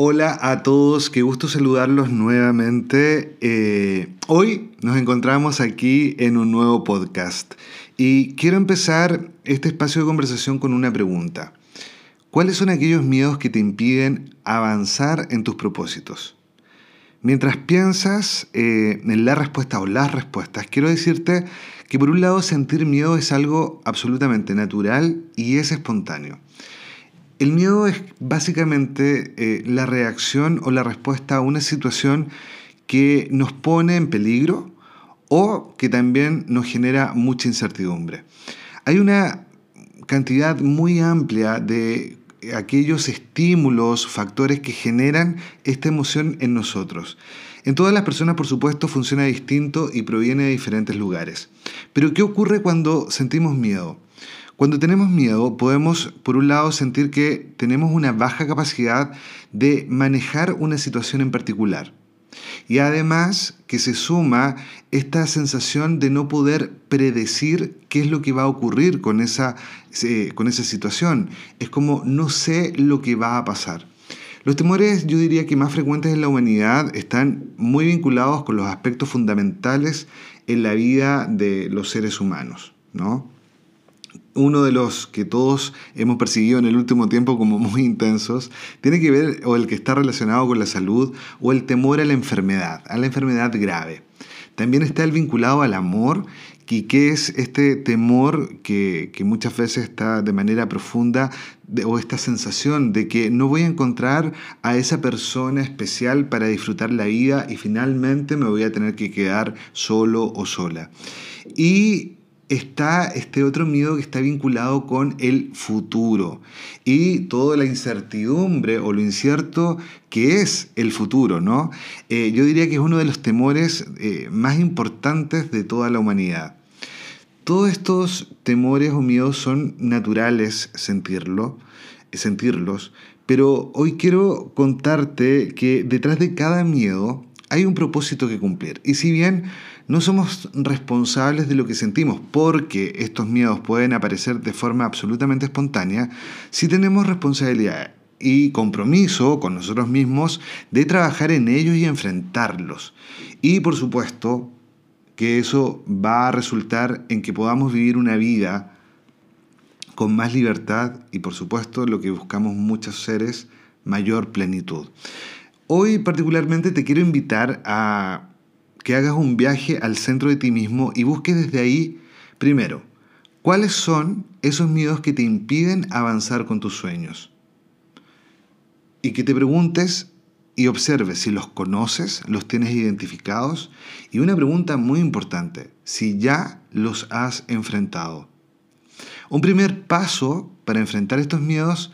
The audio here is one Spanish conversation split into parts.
Hola a todos, qué gusto saludarlos nuevamente. Eh, hoy nos encontramos aquí en un nuevo podcast y quiero empezar este espacio de conversación con una pregunta. ¿Cuáles son aquellos miedos que te impiden avanzar en tus propósitos? Mientras piensas eh, en la respuesta o las respuestas, quiero decirte que por un lado sentir miedo es algo absolutamente natural y es espontáneo. El miedo es básicamente eh, la reacción o la respuesta a una situación que nos pone en peligro o que también nos genera mucha incertidumbre. Hay una cantidad muy amplia de aquellos estímulos, factores que generan esta emoción en nosotros. En todas las personas, por supuesto, funciona distinto y proviene de diferentes lugares. Pero ¿qué ocurre cuando sentimos miedo? Cuando tenemos miedo podemos, por un lado, sentir que tenemos una baja capacidad de manejar una situación en particular. Y además que se suma esta sensación de no poder predecir qué es lo que va a ocurrir con esa, con esa situación. Es como no sé lo que va a pasar. Los temores, yo diría que más frecuentes en la humanidad, están muy vinculados con los aspectos fundamentales en la vida de los seres humanos, ¿no? Uno de los que todos hemos percibido en el último tiempo como muy intensos, tiene que ver o el que está relacionado con la salud o el temor a la enfermedad, a la enfermedad grave. También está el vinculado al amor, y que es este temor que, muchas veces está de manera profunda, o esta sensación de que no voy a encontrar a esa persona especial para disfrutar la vida y finalmente me voy a tener que quedar solo o sola. Y está este otro miedo que está vinculado con el futuro y toda la incertidumbre o lo incierto que es el futuro, ¿no? Eh, yo diría que es uno de los temores eh, más importantes de toda la humanidad. Todos estos temores o miedos son naturales sentirlo, sentirlos, pero hoy quiero contarte que detrás de cada miedo hay un propósito que cumplir. Y si bien no somos responsables de lo que sentimos, porque estos miedos pueden aparecer de forma absolutamente espontánea, sí tenemos responsabilidad y compromiso con nosotros mismos de trabajar en ellos y enfrentarlos. Y por supuesto que eso va a resultar en que podamos vivir una vida con más libertad y por supuesto lo que buscamos muchos seres, mayor plenitud. Hoy particularmente te quiero invitar a que hagas un viaje al centro de ti mismo y busques desde ahí, primero, cuáles son esos miedos que te impiden avanzar con tus sueños. Y que te preguntes y observes si los conoces, los tienes identificados. Y una pregunta muy importante, si ya los has enfrentado. Un primer paso para enfrentar estos miedos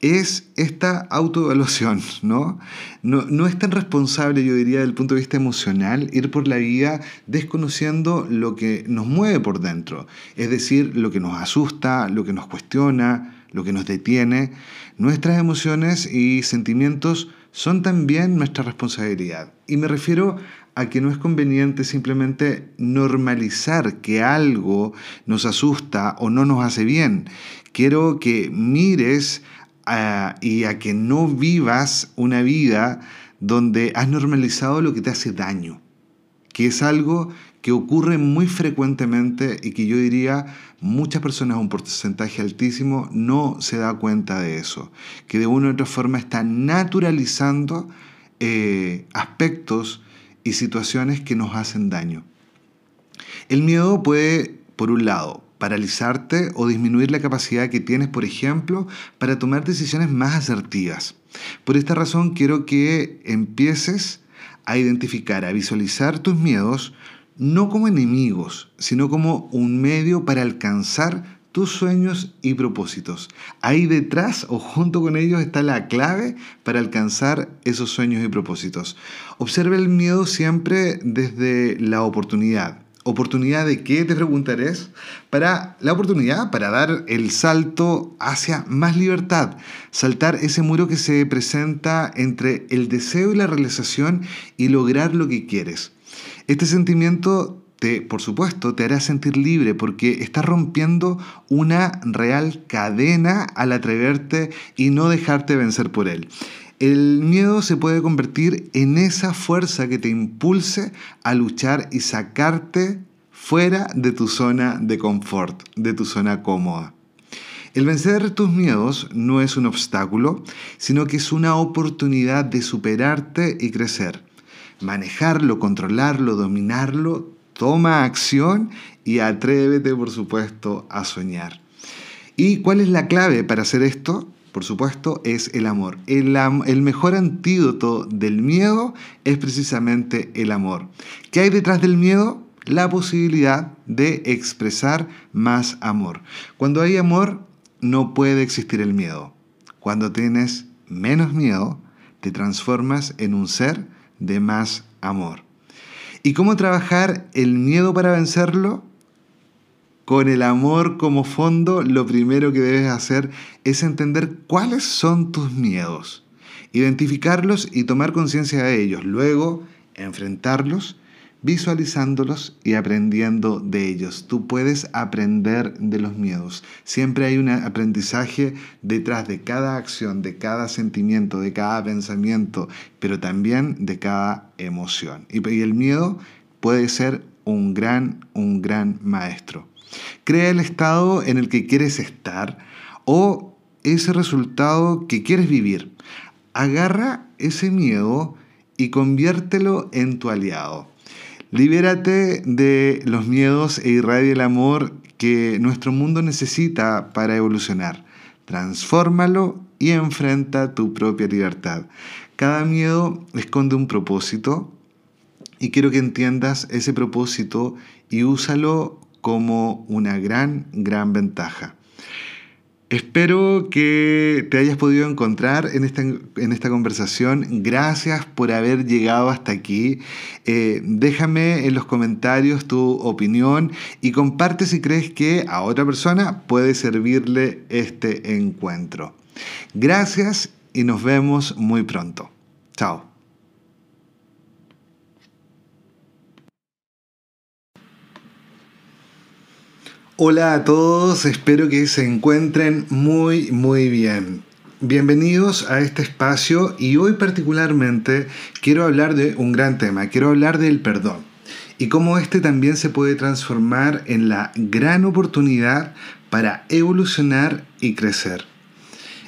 es esta autoevaluación, ¿no? ¿no? Es tan responsable, yo diría, desde el punto de vista emocional, ir por la vida desconociendo lo que nos mueve por dentro, es decir, lo que nos asusta, lo que nos cuestiona, lo que nos detiene. Nuestras emociones y sentimientos son también nuestra responsabilidad. Y me refiero a que no es conveniente simplemente normalizar que algo nos asusta o no nos hace bien. Quiero que mires y a que no vivas una vida donde has normalizado lo que te hace daño, que es algo que ocurre muy frecuentemente y que yo diría muchas personas, un porcentaje altísimo, no se da cuenta de eso, que de una u otra forma está naturalizando eh, aspectos y situaciones que nos hacen daño. El miedo puede, por un lado, paralizarte o disminuir la capacidad que tienes, por ejemplo, para tomar decisiones más asertivas. Por esta razón quiero que empieces a identificar, a visualizar tus miedos no como enemigos, sino como un medio para alcanzar tus sueños y propósitos. Ahí detrás o junto con ellos está la clave para alcanzar esos sueños y propósitos. Observa el miedo siempre desde la oportunidad, ¿Oportunidad de qué? Te preguntaré. Para la oportunidad para dar el salto hacia más libertad, saltar ese muro que se presenta entre el deseo y la realización y lograr lo que quieres. Este sentimiento te, por supuesto, te hará sentir libre porque estás rompiendo una real cadena al atreverte y no dejarte vencer por él. El miedo se puede convertir en esa fuerza que te impulse a luchar y sacarte fuera de tu zona de confort, de tu zona cómoda. El vencer tus miedos no es un obstáculo, sino que es una oportunidad de superarte y crecer. Manejarlo, controlarlo, dominarlo, toma acción y atrévete, por supuesto, a soñar. ¿Y cuál es la clave para hacer esto? Por supuesto, es el amor. El, el, mejor antídoto del miedo es precisamente el amor. ¿Qué hay detrás del miedo? la posibilidad de expresar más amor. Cuando hay amor, no puede existir el miedo. Cuando tienes menos miedo, te transformas en un ser de más amor. ¿Y cómo trabajar el miedo para vencerlo? Con el amor como fondo, lo primero que debes hacer es entender cuáles son tus miedos, identificarlos y tomar conciencia de ellos, luego enfrentarlos visualizándolos y aprendiendo de ellos. Tú puedes aprender de los miedos. Siempre hay un aprendizaje detrás de cada acción, de cada sentimiento, de cada pensamiento, pero también de cada emoción. Y el miedo puede ser un gran, un gran maestro. Crea el estado en el que quieres estar o ese resultado que quieres vivir. Agarra ese miedo y conviértelo en tu aliado. Libérate de los miedos e irradia el amor que nuestro mundo necesita para evolucionar. Transfórmalo y enfrenta tu propia libertad. Cada miedo esconde un propósito y quiero que entiendas ese propósito y úsalo como una gran, gran ventaja. Espero que te hayas podido encontrar en esta, en esta conversación. Gracias por haber llegado hasta aquí. Eh, déjame en los comentarios tu opinión y comparte si crees que a otra persona puede servirle este encuentro. Gracias y nos vemos muy pronto. Chao. Hola a todos, espero que se encuentren muy muy bien. Bienvenidos a este espacio y hoy particularmente quiero hablar de un gran tema, quiero hablar del perdón y cómo este también se puede transformar en la gran oportunidad para evolucionar y crecer.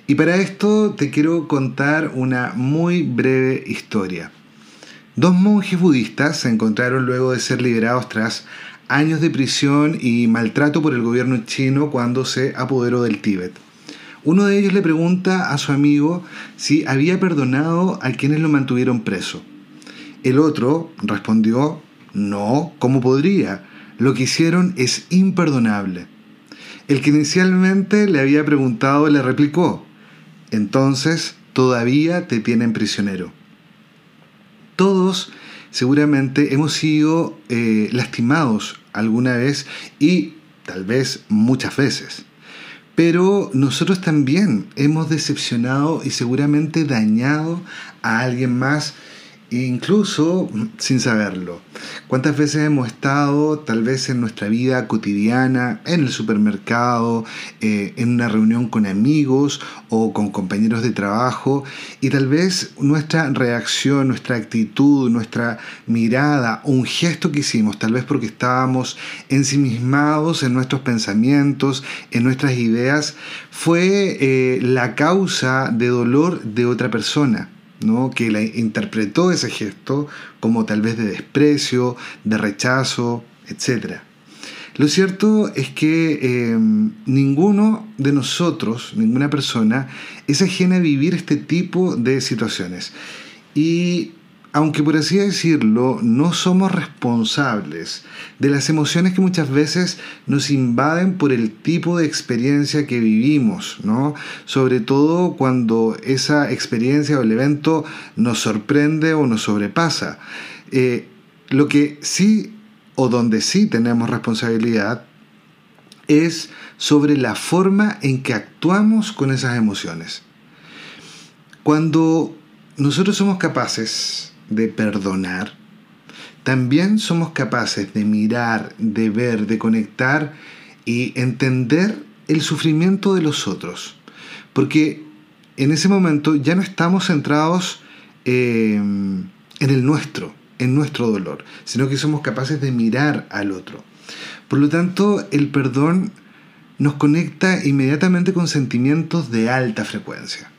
Y para esto te quiero contar una muy breve historia. Dos monjes budistas se encontraron luego de ser liberados tras años de prisión y maltrato por el gobierno chino cuando se apoderó del Tíbet. Uno de ellos le pregunta a su amigo si había perdonado a quienes lo mantuvieron preso. El otro respondió, no, ¿cómo podría? Lo que hicieron es imperdonable. El que inicialmente le había preguntado le replicó, entonces todavía te tienen prisionero. Todos seguramente hemos sido eh, lastimados alguna vez y tal vez muchas veces. Pero nosotros también hemos decepcionado y seguramente dañado a alguien más incluso sin saberlo. ¿Cuántas veces hemos estado tal vez en nuestra vida cotidiana, en el supermercado, eh, en una reunión con amigos o con compañeros de trabajo y tal vez nuestra reacción, nuestra actitud, nuestra mirada, un gesto que hicimos, tal vez porque estábamos ensimismados en nuestros pensamientos, en nuestras ideas, fue eh, la causa de dolor de otra persona? Que la interpretó ese gesto como tal vez de desprecio, de rechazo, etc. Lo cierto es que em, ninguno de nosotros, ninguna persona, es ajena a vivir este tipo de situaciones. Y aunque por así decirlo, no somos responsables de las emociones que muchas veces nos invaden por el tipo de experiencia que vivimos, ¿no? Sobre todo cuando esa experiencia o el evento nos sorprende o nos sobrepasa. Eh, lo que sí o donde sí tenemos responsabilidad es sobre la forma en que actuamos con esas emociones. Cuando nosotros somos capaces de perdonar, también somos capaces de mirar, de ver, de conectar y entender el sufrimiento de los otros. Porque en ese momento ya no estamos centrados eh, en el nuestro, en nuestro dolor, sino que somos capaces de mirar al otro. Por lo tanto, el perdón nos conecta inmediatamente con sentimientos de alta frecuencia.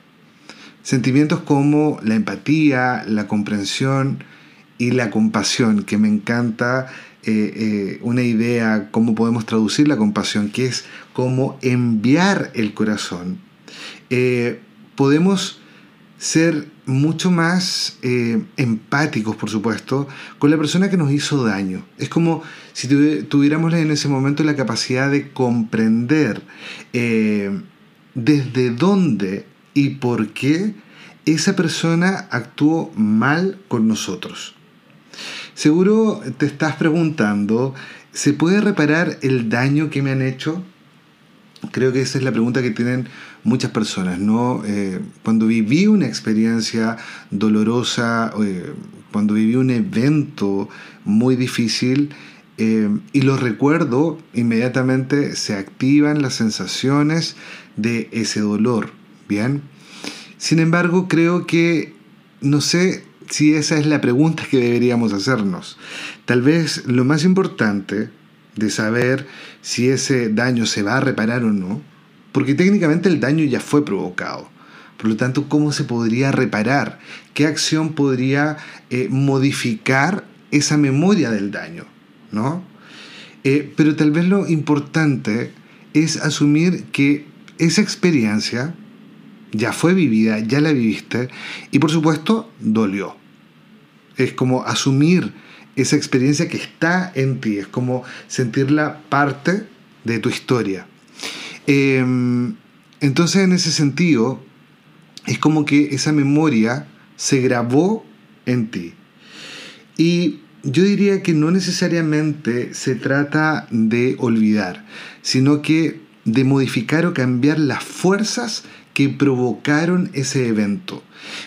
Sentimientos como la empatía, la comprensión y la compasión, que me encanta eh, eh, una idea, cómo podemos traducir la compasión, que es como enviar el corazón. Eh, podemos ser mucho más empáticos, por supuesto, con la persona que nos hizo daño. Es como si tuviéramos en ese momento la capacidad de comprender desde dónde y por qué esa persona actuó mal con nosotros. Seguro te estás preguntando, ¿se puede reparar el daño que me han hecho? Creo que esa es la pregunta que tienen muchas personas, ¿no? Eh, cuando viví una experiencia dolorosa, eh, cuando viví un evento muy difícil eh, y lo recuerdo, inmediatamente se activan las sensaciones de ese dolor, ¿bien? Sin embargo, creo que, no sé si esa es la pregunta que deberíamos hacernos. Tal vez lo más importante de saber si ese daño se va a reparar o no, porque técnicamente el daño ya fue provocado. Por lo tanto, ¿cómo se podría reparar? ¿Qué acción podría eh, modificar esa memoria del daño? ¿no? Eh, pero tal vez lo importante es asumir que esa experiencia ya fue vivida, ya la viviste y por supuesto dolió. Es como asumir esa experiencia que está en ti, es como sentirla parte de tu historia. Em, entonces en ese sentido es como que esa memoria se grabó en ti. Y yo diría que no necesariamente se trata de olvidar, sino que de modificar o cambiar las fuerzas que provocaron ese evento.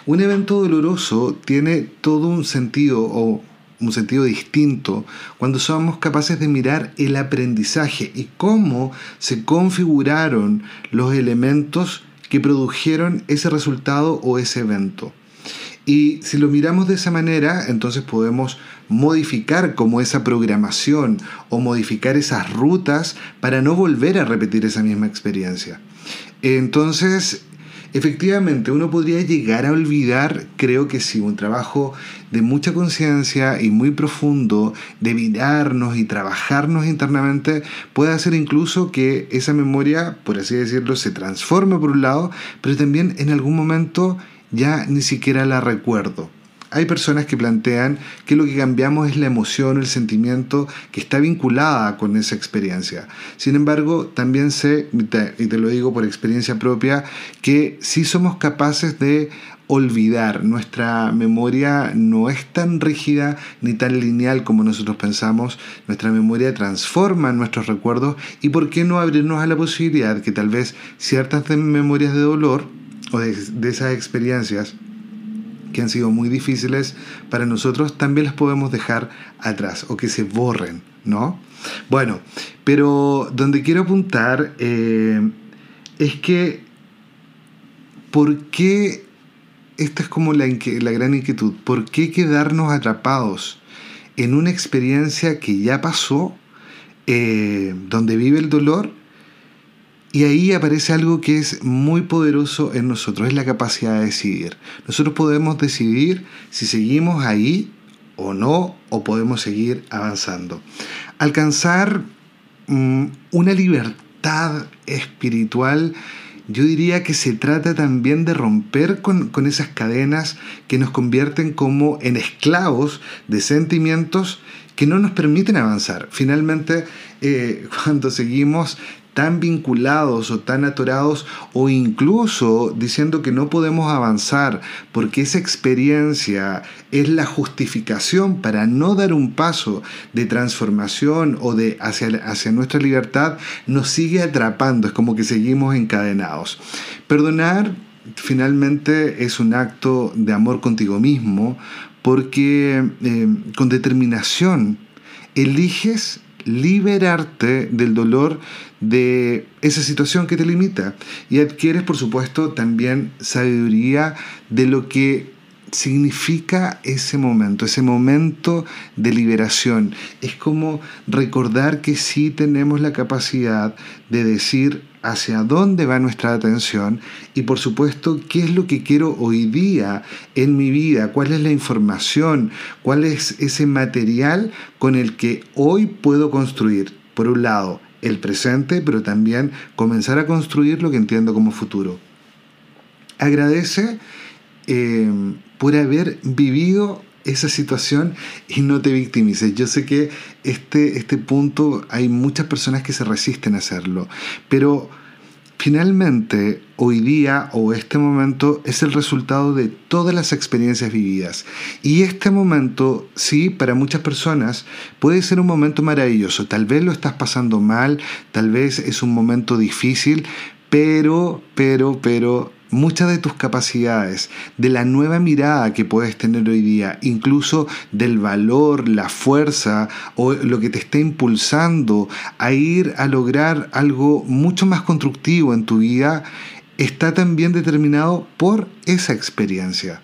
Un evento doloroso tiene todo un sentido o un sentido distinto cuando somos capaces de mirar el aprendizaje y cómo se configuraron los elementos que produjeron ese resultado o ese evento. Y si lo miramos de esa manera, entonces podemos modificar como esa programación o modificar esas rutas para no volver a repetir esa misma experiencia. Entonces, efectivamente, uno podría llegar a olvidar, creo que sí, un trabajo de mucha conciencia y muy profundo, de mirarnos y trabajarnos internamente, puede hacer incluso que esa memoria, por así decirlo, se transforme por un lado, pero también en algún momento ya ni siquiera la recuerdo. Hay personas que plantean que lo que cambiamos es la emoción, el sentimiento que está vinculada con esa experiencia. Sin embargo, también sé, y te lo digo por experiencia propia, que sí somos capaces de olvidar. Nuestra memoria no es tan rígida ni tan lineal como nosotros pensamos. Nuestra memoria transforma nuestros recuerdos y por qué no abrirnos a la posibilidad que tal vez ciertas memorias de dolor o de esas experiencias que han sido muy difíciles para nosotros, también las podemos dejar atrás o que se borren, ¿no? Bueno, pero donde quiero apuntar eh, es que, ¿por qué? Esta es como la, la gran inquietud, ¿por qué quedarnos atrapados en una experiencia que ya pasó, eh, donde vive el dolor? Y ahí aparece algo que es muy poderoso en nosotros, es la capacidad de decidir. Nosotros podemos decidir si seguimos ahí o no, o podemos seguir avanzando. Alcanzar mm, una libertad espiritual, yo diría que se trata también de romper con, esas cadenas que nos convierten como en esclavos de sentimientos que no nos permiten avanzar. Finalmente, eh, cuando seguimos tan vinculados o tan atorados o incluso diciendo que no podemos avanzar porque esa experiencia es la justificación para no dar un paso de transformación o de hacia, hacia nuestra libertad, nos sigue atrapando, es como que seguimos encadenados. Perdonar finalmente es un acto de amor contigo mismo porque eh, con determinación eliges liberarte del dolor de esa situación que te limita. Y adquieres, por supuesto, también sabiduría de lo que significa ese momento, ese momento de liberación. Es como recordar que sí tenemos la capacidad de decir hacia dónde va nuestra atención y por supuesto qué es lo que quiero hoy día en mi vida, cuál es la información, cuál es ese material con el que hoy puedo construir, por un lado, el presente, pero también comenzar a construir lo que entiendo como futuro. Agradece eh, por haber vivido esa situación y no te victimices. Yo sé que este, este punto hay muchas personas que se resisten a hacerlo, pero finalmente hoy día o este momento es el resultado de todas las experiencias vividas. Y este momento, sí, para muchas personas puede ser un momento maravilloso. Tal vez lo estás pasando mal, tal vez es un momento difícil, pero, pero, pero muchas de tus capacidades, de la nueva mirada que puedes tener hoy día, incluso del valor, la fuerza o lo que te está impulsando a ir a lograr algo mucho más constructivo en tu vida, está también determinado por esa experiencia.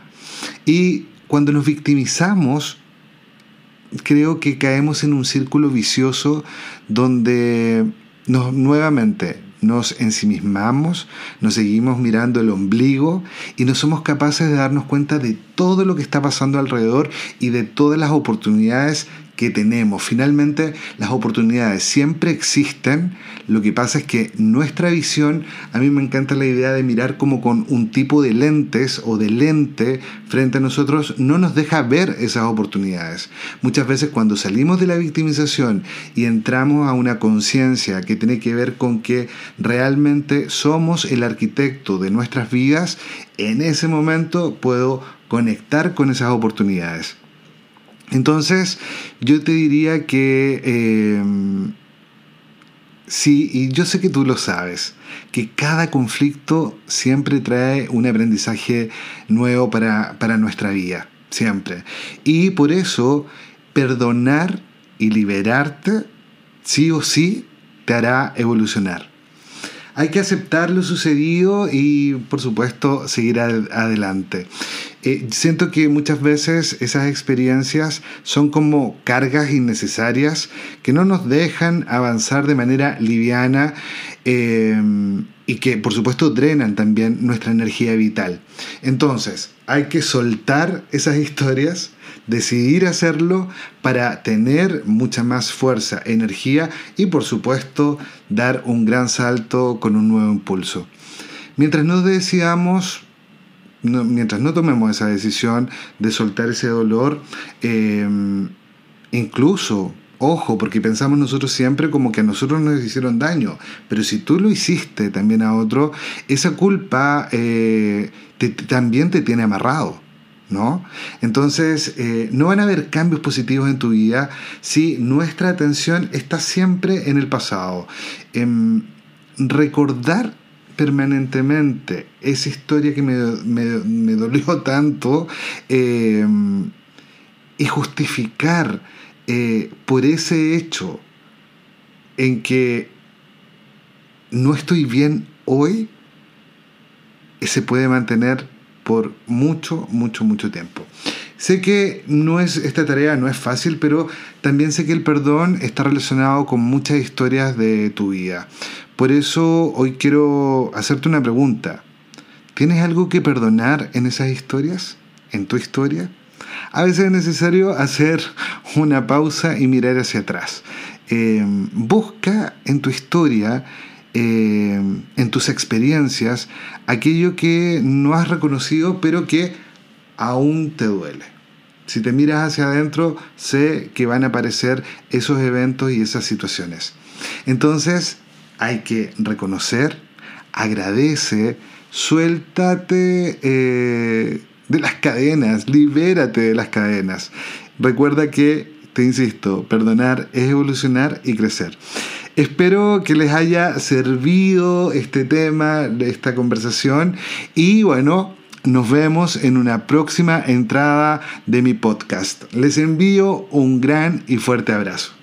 Y cuando nos victimizamos, creo que caemos en un círculo vicioso donde nos nuevamente nos ensimismamos, nos seguimos mirando el ombligo y no somos capaces de darnos cuenta de todo lo que está pasando alrededor y de todas las oportunidades que tenemos. Finalmente, las oportunidades siempre existen. Lo que pasa es que nuestra visión, a mí me encanta la idea de mirar como con un tipo de lentes o de lente frente a nosotros, no nos deja ver esas oportunidades. Muchas veces cuando salimos de la victimización y entramos a una conciencia que tiene que ver con que realmente somos el arquitecto de nuestras vidas, en ese momento puedo conectar con esas oportunidades. Entonces, yo te diría que em, sí, y yo sé que tú lo sabes, que cada conflicto siempre trae un aprendizaje nuevo para, para nuestra vida, siempre. Y por eso, perdonar y liberarte, sí o sí, te hará evolucionar. Hay que aceptar lo sucedido y, por supuesto, seguir adelante. Eh, siento que muchas veces esas experiencias son como cargas innecesarias que no nos dejan avanzar de manera liviana eh, y que por supuesto drenan también nuestra energía vital. Entonces, hay que soltar esas historias, decidir hacerlo para tener mucha más fuerza, energía y por supuesto dar un gran salto con un nuevo impulso. Mientras no decidamos, mientras no tomemos esa decisión de soltar ese dolor, eh, incluso Ojo, porque pensamos nosotros siempre como que a nosotros nos hicieron daño, pero si tú lo hiciste también a otro, esa culpa eh, también te tiene amarrado. ¿No? Entonces, eh, no van a haber cambios positivos en tu vida si nuestra atención está siempre en el pasado. Em, recordar permanentemente esa historia que me, me, dolió tanto em, y justificar eh, por ese hecho en que no estoy bien hoy, se puede mantener por mucho, mucho, mucho tiempo. Sé que no es, esta tarea no es fácil, pero también sé que el perdón está relacionado con muchas historias de tu vida. Por eso hoy quiero hacerte una pregunta. ¿Tienes algo que perdonar en esas historias? ¿En tu historia? A veces es necesario hacer una pausa y mirar hacia atrás. Eh, busca en tu historia, eh, en tus experiencias, aquello que no has reconocido, pero que aún te duele. Si te miras hacia adentro, sé que van a aparecer esos eventos y esas situaciones. Entonces, hay que reconocer, agradece, suéltate. Eh, de las cadenas, libérate de las cadenas. Recuerda que, te insisto, perdonar es evolucionar y crecer. Espero que les haya servido este tema, esta conversación y bueno, nos vemos en una próxima entrada de mi podcast. Les envío un gran y fuerte abrazo.